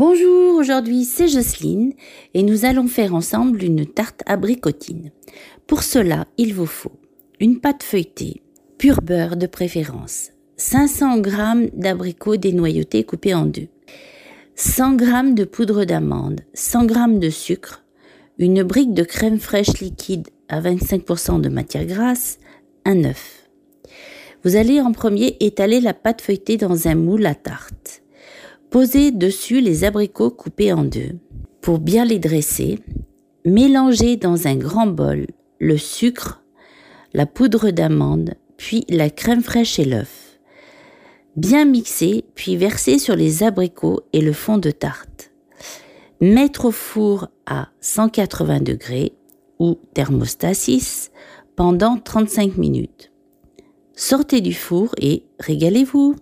Bonjour, aujourd'hui c'est Jocelyne et nous allons faire ensemble une tarte abricotine. Pour cela, il vous faut une pâte feuilletée, pur beurre de préférence, 500 g d'abricots dénoyautés coupés en deux, 100 g de poudre d'amande, 100 g de sucre, une brique de crème fraîche liquide à 25% de matière grasse, un œuf. Vous allez en premier étaler la pâte feuilletée dans un moule à tarte. Posez dessus les abricots coupés en deux. Pour bien les dresser, mélangez dans un grand bol le sucre, la poudre d'amande, puis la crème fraîche et l'œuf. Bien mixer, puis verser sur les abricots et le fond de tarte. Mettre au four à 180 degrés ou thermostat 6 pendant 35 minutes. Sortez du four et régalez-vous.